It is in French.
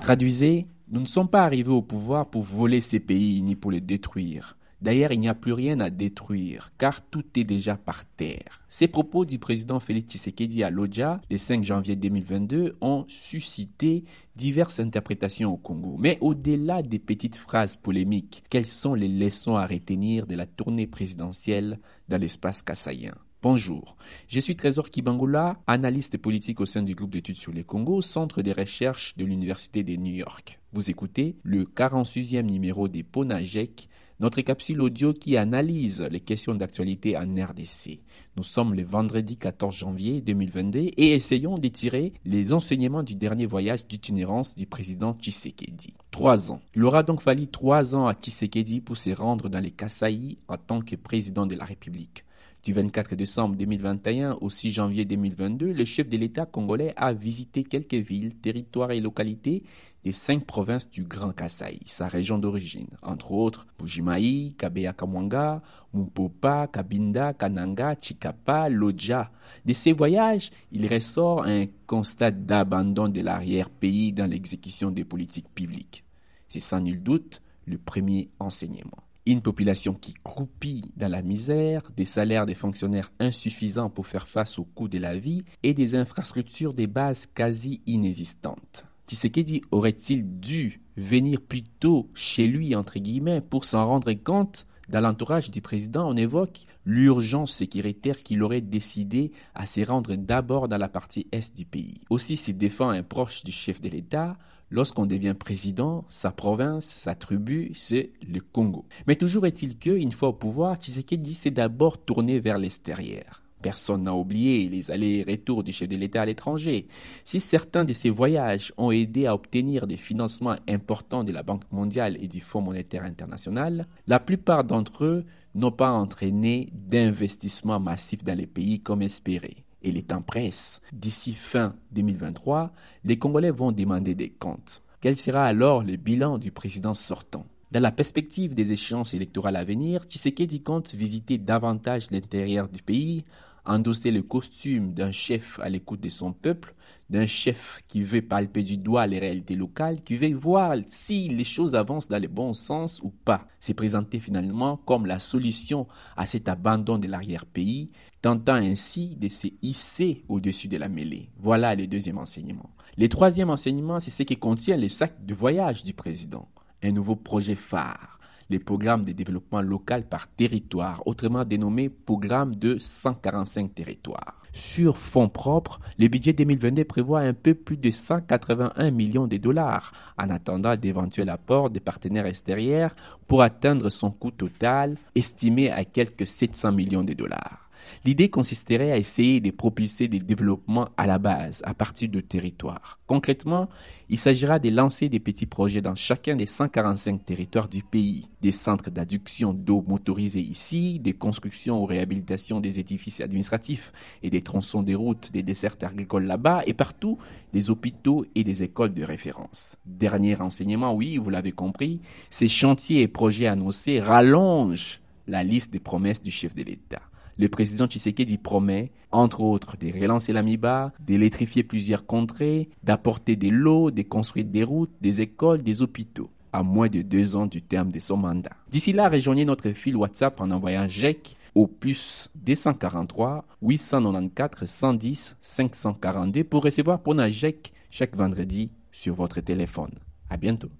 Traduisez, nous ne sommes pas arrivés au pouvoir pour voler ces pays ni pour les détruire. D'ailleurs, il n'y a plus rien à détruire, car tout est déjà par terre. Ces propos du président Félix Tshisekedi à Lodja, le 5 janvier 2022, ont suscité diverses interprétations au Congo. Mais au-delà des petites phrases polémiques, quelles sont les leçons à retenir de la tournée présidentielle dans l'espace kassaïen Bonjour, je suis Trésor Kibangula, analyste politique au sein du groupe d'études sur les Congo, centre de recherche de l'Université de New York. Vous écoutez le 46e numéro des Ponajek, notre capsule audio qui analyse les questions d'actualité en RDC. Nous sommes le vendredi 14 janvier 2022 et essayons de tirer les enseignements du dernier voyage d'itinérance du président Tshisekedi. Trois ans. Il aura donc fallu trois ans à Tshisekedi pour se rendre dans les Kasaï en tant que président de la République. Du 24 décembre 2021 au 6 janvier 2022, le chef de l'État congolais a visité quelques villes, territoires et localités des cinq provinces du Grand Kasaï, sa région d'origine, entre autres Bujimaï, Kabeya Kamwanga, Mupopa, Kabinda, Kananga, Chikapa, Lodja. De ces voyages, il ressort un constat d'abandon de l'arrière-pays dans l'exécution des politiques publiques. C'est sans nul doute le premier enseignement. Une population qui croupit dans la misère, des salaires des fonctionnaires insuffisants pour faire face au coût de la vie et des infrastructures de base quasi inexistantes. Tshisekedi aurait-il dû venir plus tôt chez lui, entre guillemets, pour s'en rendre compte? Dans l'entourage du président, on évoque l'urgence sécuritaire qu'il aurait décidé à se rendre d'abord dans la partie est du pays. Aussi se défend un proche du chef de l'État, lorsqu'on devient président, sa province, sa tribu, c'est le Congo. Mais toujours est-il que, une fois au pouvoir, Tshisekedi s'est d'abord tourné vers l'extérieur. Personne n'a oublié les allers-retours du chef de l'État à l'étranger. Si certains de ces voyages ont aidé à obtenir des financements importants de la Banque mondiale et du Fonds monétaire international, la plupart d'entre eux n'ont pas entraîné d'investissements massifs dans les pays comme espéré. Et les temps presse. D'ici fin 2023, les Congolais vont demander des comptes. Quel sera alors le bilan du président sortant? Dans la perspective des échéances électorales à venir, Tshisekedi compte visiter davantage l'intérieur du pays, endosser le costume d'un chef à l'écoute de son peuple, d'un chef qui veut palper du doigt les réalités locales, qui veut voir si les choses avancent dans le bon sens ou pas. C'est présenté finalement comme la solution à cet abandon de l'arrière-pays, tentant ainsi de se hisser au-dessus de la mêlée. Voilà le deuxième enseignement. Le troisième enseignement, c'est ce qui contient le sac de voyage du président un nouveau projet phare, les programmes de développement local par territoire, autrement dénommé programme de 145 territoires. Sur fonds propres, le budget 2022 prévoit un peu plus de 181 millions de dollars, en attendant d'éventuels apports des partenaires extérieurs pour atteindre son coût total estimé à quelques 700 millions de dollars. L'idée consisterait à essayer de propulser des développements à la base, à partir de territoires. Concrètement, il s'agira de lancer des petits projets dans chacun des 145 territoires du pays, des centres d'adduction d'eau motorisés ici, des constructions ou réhabilitations des édifices administratifs et des tronçons des routes, des dessertes agricoles là-bas, et partout des hôpitaux et des écoles de référence. Dernier renseignement, oui, vous l'avez compris, ces chantiers et projets annoncés rallongent la liste des promesses du chef de l'État le président Tshisekedi promet, entre autres, de relancer l'AMIBA, d'électrifier plusieurs contrées, d'apporter des lots, de construire des routes, des écoles, des hôpitaux, à moins de deux ans du terme de son mandat. D'ici là, rejoignez notre fil WhatsApp en envoyant GEC au plus 243 894 110 542 pour recevoir pour GEC chaque vendredi sur votre téléphone. À bientôt.